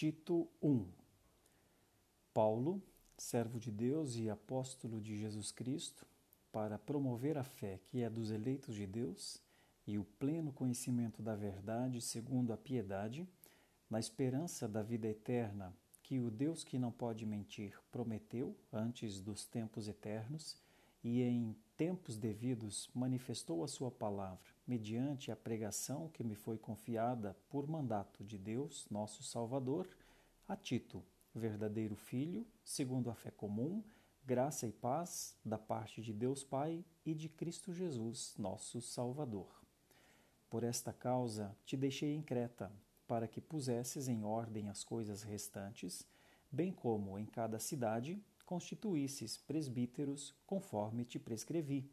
Tito 1 Paulo, servo de Deus e apóstolo de Jesus Cristo, para promover a fé que é dos eleitos de Deus e o pleno conhecimento da verdade segundo a piedade, na esperança da vida eterna que o Deus que não pode mentir prometeu antes dos tempos eternos e em tempos devidos manifestou a sua palavra, mediante a pregação que me foi confiada por mandato de Deus, nosso Salvador, a Tito, verdadeiro filho, segundo a fé comum, graça e paz da parte de Deus Pai e de Cristo Jesus, nosso Salvador. Por esta causa te deixei em Creta, para que pusesses em ordem as coisas restantes, bem como em cada cidade constituísses presbíteros conforme te prescrevi.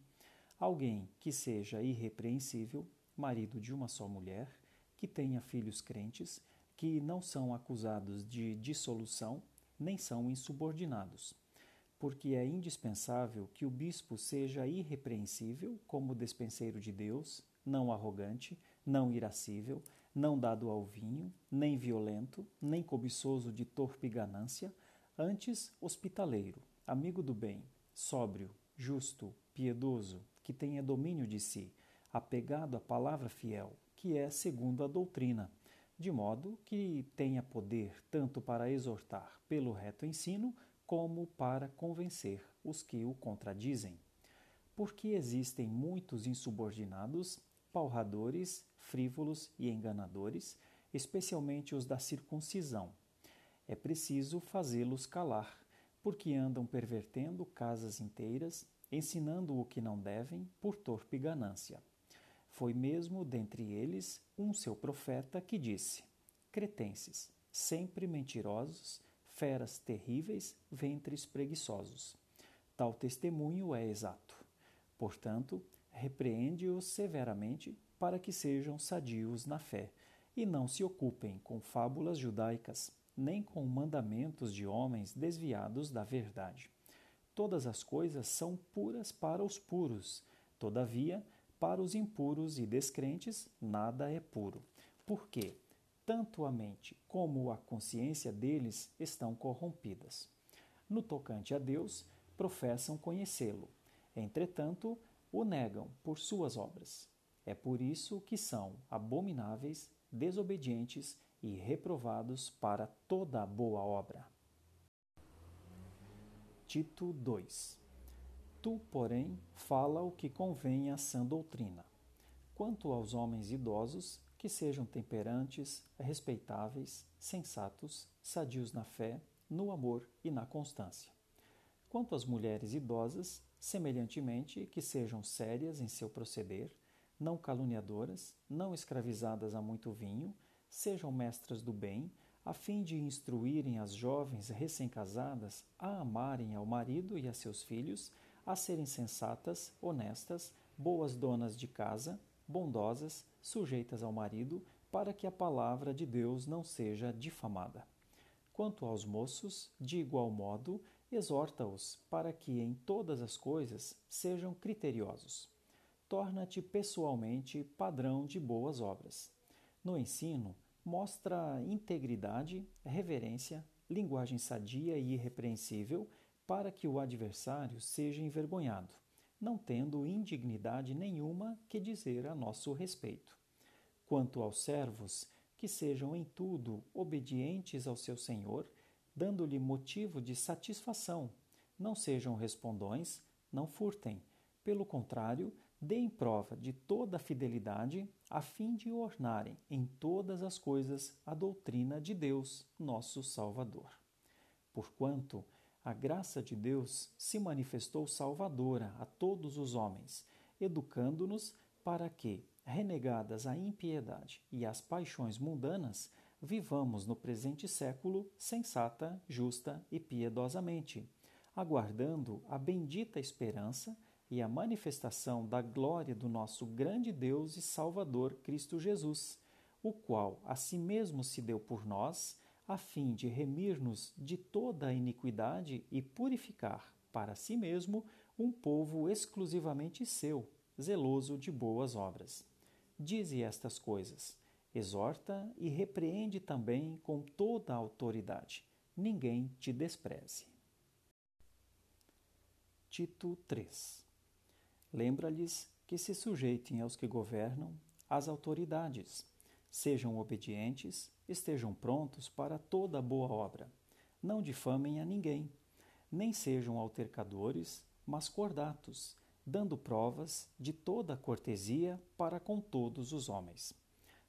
Alguém que seja irrepreensível, marido de uma só mulher, que tenha filhos crentes, que não são acusados de dissolução, nem são insubordinados. Porque é indispensável que o bispo seja irrepreensível como despenseiro de Deus, não arrogante, não irascível, não dado ao vinho, nem violento, nem cobiçoso de torpe ganância, Antes, hospitaleiro, amigo do bem, sóbrio, justo, piedoso, que tenha domínio de si, apegado à palavra fiel, que é segundo a doutrina, de modo que tenha poder tanto para exortar pelo reto ensino, como para convencer os que o contradizem. Porque existem muitos insubordinados, palradores, frívolos e enganadores, especialmente os da circuncisão é preciso fazê-los calar, porque andam pervertendo casas inteiras, ensinando o que não devem por torpe ganância. Foi mesmo dentre eles um seu profeta que disse: Cretenses, sempre mentirosos, feras terríveis, ventres preguiçosos. Tal testemunho é exato. Portanto, repreende-os severamente para que sejam sadios na fé e não se ocupem com fábulas judaicas nem com mandamentos de homens desviados da verdade. Todas as coisas são puras para os puros, todavia, para os impuros e descrentes, nada é puro. Porque tanto a mente como a consciência deles estão corrompidas. No tocante a Deus, professam conhecê-lo, entretanto, o negam por suas obras. É por isso que são abomináveis, desobedientes e reprovados para toda boa obra. Tito 2 Tu, porém, fala o que convém à sã doutrina. Quanto aos homens idosos, que sejam temperantes, respeitáveis, sensatos, sadios na fé, no amor e na constância. Quanto às mulheres idosas, semelhantemente, que sejam sérias em seu proceder, não caluniadoras, não escravizadas a muito vinho, sejam mestras do bem, a fim de instruírem as jovens recém-casadas a amarem ao marido e a seus filhos, a serem sensatas, honestas, boas donas de casa, bondosas, sujeitas ao marido, para que a palavra de Deus não seja difamada. Quanto aos moços, de igual modo, exorta-os para que em todas as coisas sejam criteriosos. Torna-te pessoalmente padrão de boas obras no ensino, mostra integridade, reverência, linguagem sadia e irrepreensível para que o adversário seja envergonhado, não tendo indignidade nenhuma que dizer a nosso respeito. Quanto aos servos, que sejam em tudo obedientes ao seu Senhor, dando-lhe motivo de satisfação, não sejam respondões, não furtem. Pelo contrário, deem prova de toda a fidelidade, a fim de ornarem em todas as coisas a doutrina de Deus, nosso Salvador. Porquanto a graça de Deus se manifestou salvadora a todos os homens, educando-nos para que, renegadas a impiedade e as paixões mundanas, vivamos no presente século sensata, justa e piedosamente, aguardando a bendita esperança e a manifestação da glória do nosso grande Deus e Salvador Cristo Jesus, o qual a si mesmo se deu por nós, a fim de remir-nos de toda a iniquidade e purificar para si mesmo um povo exclusivamente seu, zeloso de boas obras. Dize estas coisas, Exorta e repreende também com toda a autoridade. Ninguém te despreze. Tito 3 Lembra-lhes que se sujeitem aos que governam, às autoridades. Sejam obedientes, estejam prontos para toda boa obra. Não difamem a ninguém, nem sejam altercadores, mas cordatos, dando provas de toda cortesia para com todos os homens.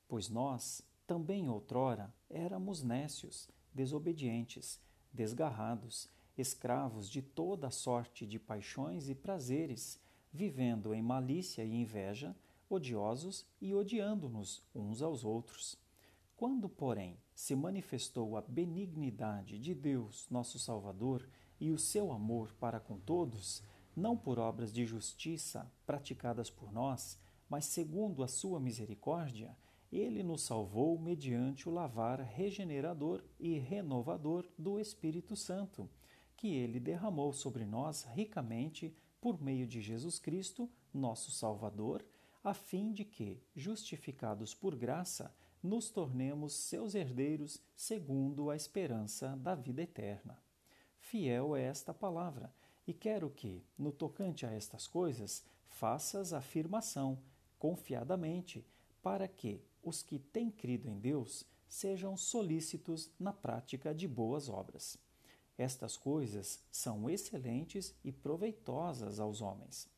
Pois nós, também outrora, éramos nécios, desobedientes, desgarrados, escravos de toda sorte de paixões e prazeres, vivendo em malícia e inveja, odiosos e odiando-nos uns aos outros. Quando, porém, se manifestou a benignidade de Deus, nosso Salvador, e o seu amor para com todos, não por obras de justiça praticadas por nós, mas segundo a sua misericórdia, ele nos salvou mediante o lavar regenerador e renovador do Espírito Santo, que ele derramou sobre nós ricamente por meio de Jesus Cristo, nosso Salvador, a fim de que, justificados por graça, nos tornemos seus herdeiros segundo a esperança da vida eterna. Fiel é esta palavra, e quero que, no tocante a estas coisas, faças afirmação, confiadamente, para que os que têm crido em Deus sejam solícitos na prática de boas obras. Estas coisas são excelentes e proveitosas aos homens.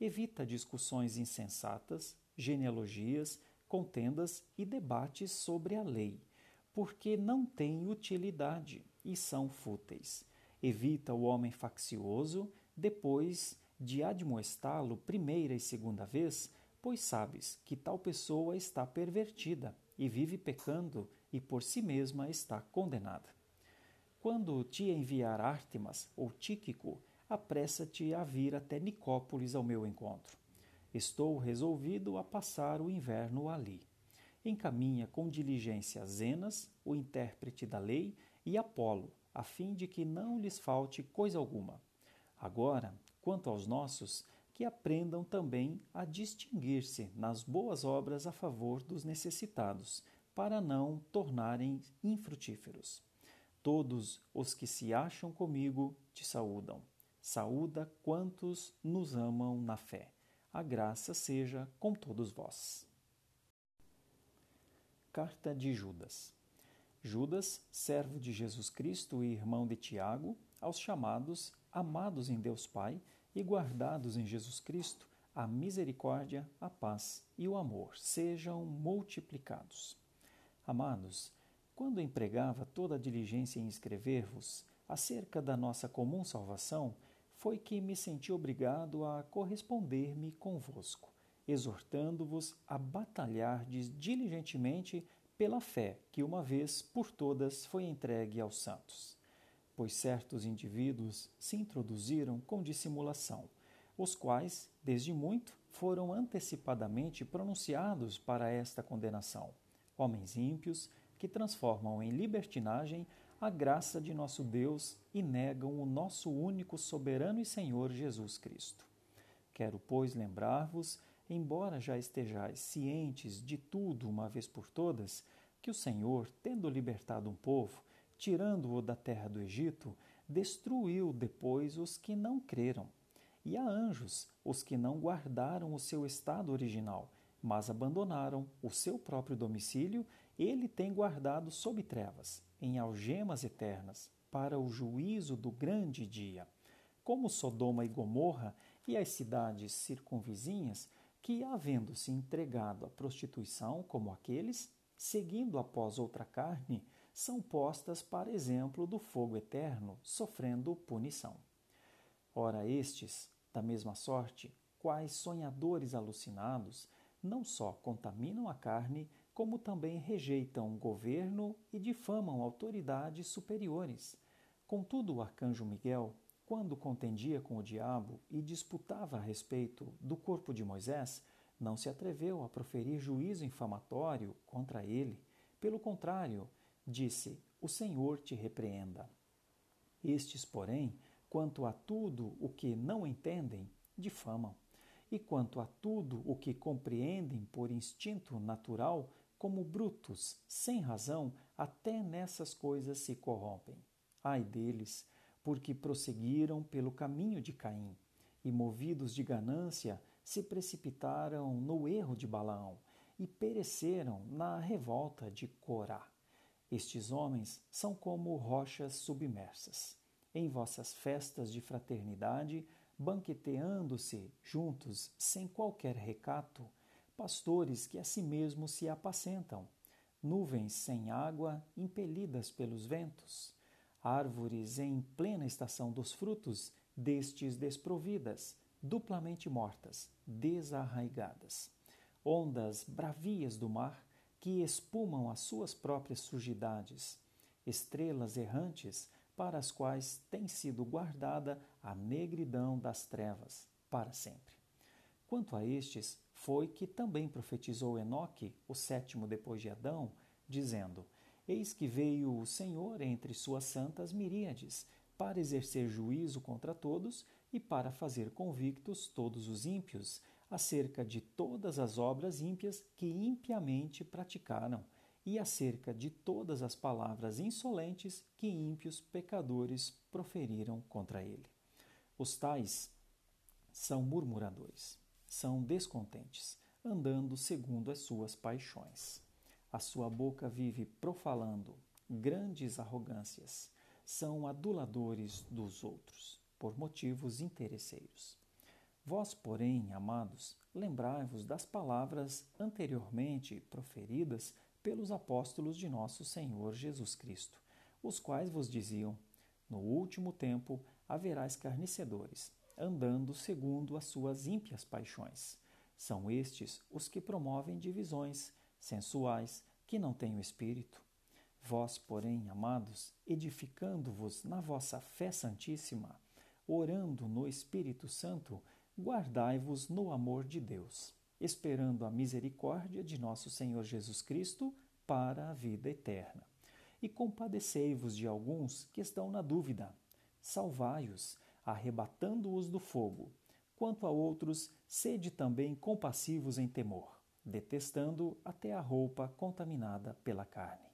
Evita discussões insensatas, genealogias, contendas e debates sobre a lei, porque não têm utilidade e são fúteis. Evita o homem faccioso, depois de admoestá-lo primeira e segunda vez, pois sabes que tal pessoa está pervertida e vive pecando e por si mesma está condenada. Quando te enviar Ártemas ou Tíquico, apressa-te a vir até Nicópolis ao meu encontro. Estou resolvido a passar o inverno ali. Encaminha com diligência Zenas, o intérprete da lei, e Apolo, a fim de que não lhes falte coisa alguma. Agora, quanto aos nossos, que aprendam também a distinguir-se nas boas obras a favor dos necessitados, para não tornarem infrutíferos. Todos os que se acham comigo te saúdam. Saúda quantos nos amam na fé. A graça seja com todos vós. Carta de Judas. Judas, servo de Jesus Cristo e irmão de Tiago, aos chamados, amados em Deus Pai e guardados em Jesus Cristo, a misericórdia, a paz e o amor sejam multiplicados. Amados, quando empregava toda a diligência em escrever-vos acerca da nossa comum salvação, foi que me senti obrigado a corresponder-me convosco, exortando-vos a batalhardes diligentemente pela fé que uma vez por todas foi entregue aos santos. Pois certos indivíduos se introduziram com dissimulação, os quais, desde muito, foram antecipadamente pronunciados para esta condenação. Homens ímpios, que transformam em libertinagem a graça de nosso Deus e negam o nosso único soberano e Senhor Jesus Cristo. Quero, pois, lembrar-vos, embora já estejais cientes de tudo uma vez por todas, que o Senhor, tendo libertado um povo, tirando-o da terra do Egito, destruiu depois os que não creram. E a anjos, os que não guardaram o seu estado original, mas abandonaram o seu próprio domicílio ele tem guardado sob trevas, em algemas eternas, para o juízo do grande dia, como Sodoma e Gomorra e as cidades circunvizinhas, que, havendo-se entregado à prostituição como aqueles, seguindo após outra carne, são postas para exemplo do fogo eterno, sofrendo punição. Ora, estes, da mesma sorte, quais sonhadores alucinados, não só contaminam a carne, como também rejeitam o governo e difamam autoridades superiores. Contudo, o arcanjo Miguel, quando contendia com o diabo e disputava a respeito do corpo de Moisés, não se atreveu a proferir juízo infamatório contra ele. Pelo contrário, disse: O Senhor te repreenda. Estes, porém, quanto a tudo o que não entendem, difamam. E quanto a tudo o que compreendem por instinto natural, como brutos, sem razão, até nessas coisas se corrompem. Ai deles, porque prosseguiram pelo caminho de Caim, e movidos de ganância, se precipitaram no erro de Balaão e pereceram na revolta de Corá. Estes homens são como rochas submersas. Em vossas festas de fraternidade, banqueteando-se juntos sem qualquer recato, pastores que a si mesmos se apacentam, nuvens sem água impelidas pelos ventos, árvores em plena estação dos frutos, destes desprovidas, duplamente mortas, desarraigadas, ondas bravias do mar que espumam as suas próprias sujidades, estrelas errantes para as quais tem sido guardada a negridão das trevas para sempre. Quanto a estes, foi que também profetizou Enoque, o sétimo depois de Adão, dizendo: Eis que veio o Senhor entre suas santas miríades, para exercer juízo contra todos e para fazer convictos todos os ímpios, acerca de todas as obras ímpias que impiamente praticaram, e acerca de todas as palavras insolentes que ímpios pecadores proferiram contra ele. Os tais são murmuradores, são descontentes, andando segundo as suas paixões. A sua boca vive profalando grandes arrogâncias, são aduladores dos outros, por motivos interesseiros. Vós, porém, amados, lembrai-vos das palavras anteriormente proferidas pelos apóstolos de nosso Senhor Jesus Cristo, os quais vos diziam: No último tempo haverá escarnecedores, andando segundo as suas ímpias paixões. São estes os que promovem divisões, sensuais, que não têm o espírito. Vós, porém, amados, edificando-vos na vossa fé santíssima, orando no Espírito Santo, guardai-vos no amor de Deus, esperando a misericórdia de nosso Senhor Jesus Cristo para a vida eterna. E compadecei-vos de alguns que estão na dúvida. Salvai-os, arrebatando-os do fogo. Quanto a outros, sede também compassivos em temor, detestando até a roupa contaminada pela carne.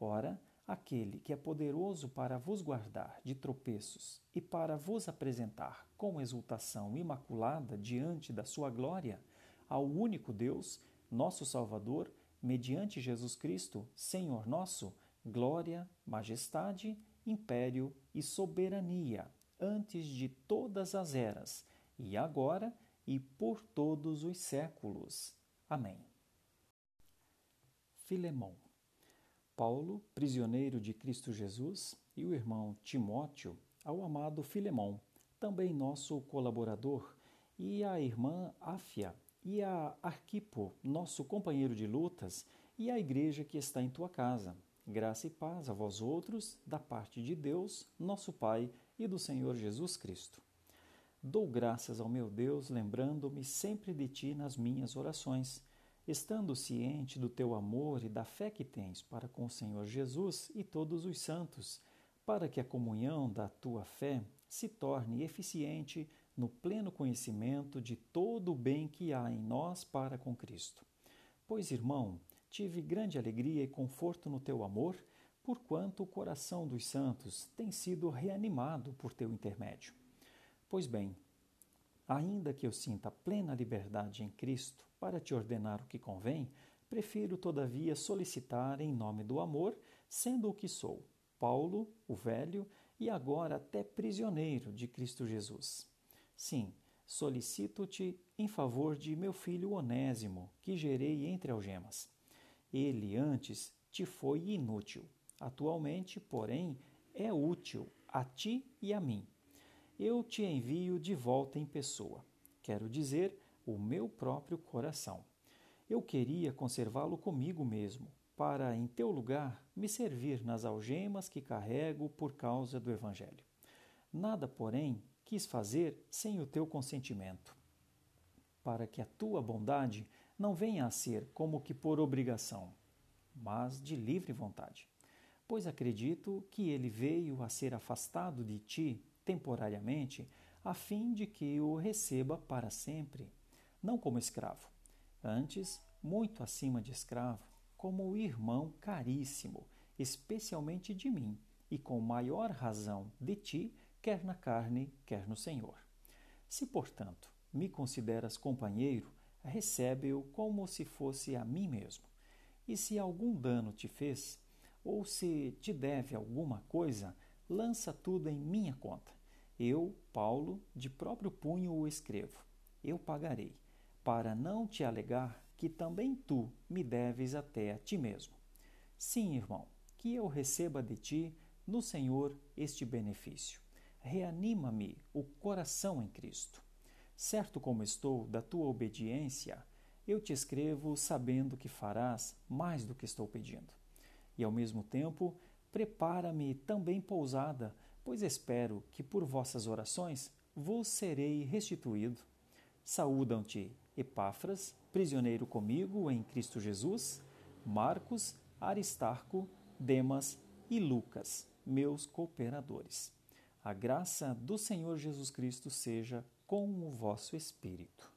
Ora, aquele que é poderoso para vos guardar de tropeços e para vos apresentar com exultação imaculada diante da sua glória, ao único Deus, nosso Salvador, mediante Jesus Cristo, Senhor nosso, glória, majestade, império e soberania, antes de todas as eras, e agora e por todos os séculos. Amém. Filemão Paulo, prisioneiro de Cristo Jesus, e o irmão Timóteo ao amado Filemão, também nosso colaborador, e a irmã Áfia e a Arquipo, nosso companheiro de lutas, e a igreja que está em tua casa. Graça e paz a vós outros, da parte de Deus, nosso Pai, e do Senhor Jesus Cristo. Dou graças ao meu Deus, lembrando-me sempre de ti nas minhas orações estando ciente do teu amor e da fé que tens para com o Senhor Jesus e todos os santos, para que a comunhão da tua fé se torne eficiente no pleno conhecimento de todo o bem que há em nós para com Cristo. Pois, irmão, tive grande alegria e conforto no teu amor, porquanto o coração dos santos tem sido reanimado por teu intermédio. Pois bem, ainda que eu sinta plena liberdade em Cristo, para te ordenar o que convém, prefiro, todavia, solicitar em nome do amor, sendo o que sou, Paulo, o velho, e agora até prisioneiro de Cristo Jesus. Sim, solicito-te em favor de meu filho Onésimo, que gerei entre algemas. Ele antes te foi inútil, atualmente, porém, é útil a ti e a mim. Eu te envio de volta em pessoa. Quero dizer, o meu próprio coração. Eu queria conservá-lo comigo mesmo, para, em teu lugar, me servir nas algemas que carrego por causa do Evangelho. Nada, porém, quis fazer sem o teu consentimento, para que a tua bondade não venha a ser como que por obrigação, mas de livre vontade. Pois acredito que ele veio a ser afastado de ti temporariamente, a fim de que o receba para sempre não como escravo, antes muito acima de escravo, como irmão caríssimo, especialmente de mim, e com maior razão de ti, quer na carne, quer no Senhor. Se, portanto, me consideras companheiro, recebe-o como se fosse a mim mesmo. E se algum dano te fez, ou se te deve alguma coisa, lança tudo em minha conta. Eu, Paulo, de próprio punho o escrevo. Eu pagarei, para não te alegar que também tu me deves até a ti mesmo. Sim, irmão, que eu receba de ti no Senhor este benefício. Reanima-me o coração em Cristo. Certo como estou da tua obediência, eu te escrevo sabendo que farás mais do que estou pedindo. E ao mesmo tempo, prepara-me também pousada, pois espero que por vossas orações vos serei restituído. Saúdam-te Epáfras, prisioneiro comigo em Cristo Jesus, Marcos, Aristarco, Demas e Lucas, meus cooperadores. A graça do Senhor Jesus Cristo seja com o vosso espírito.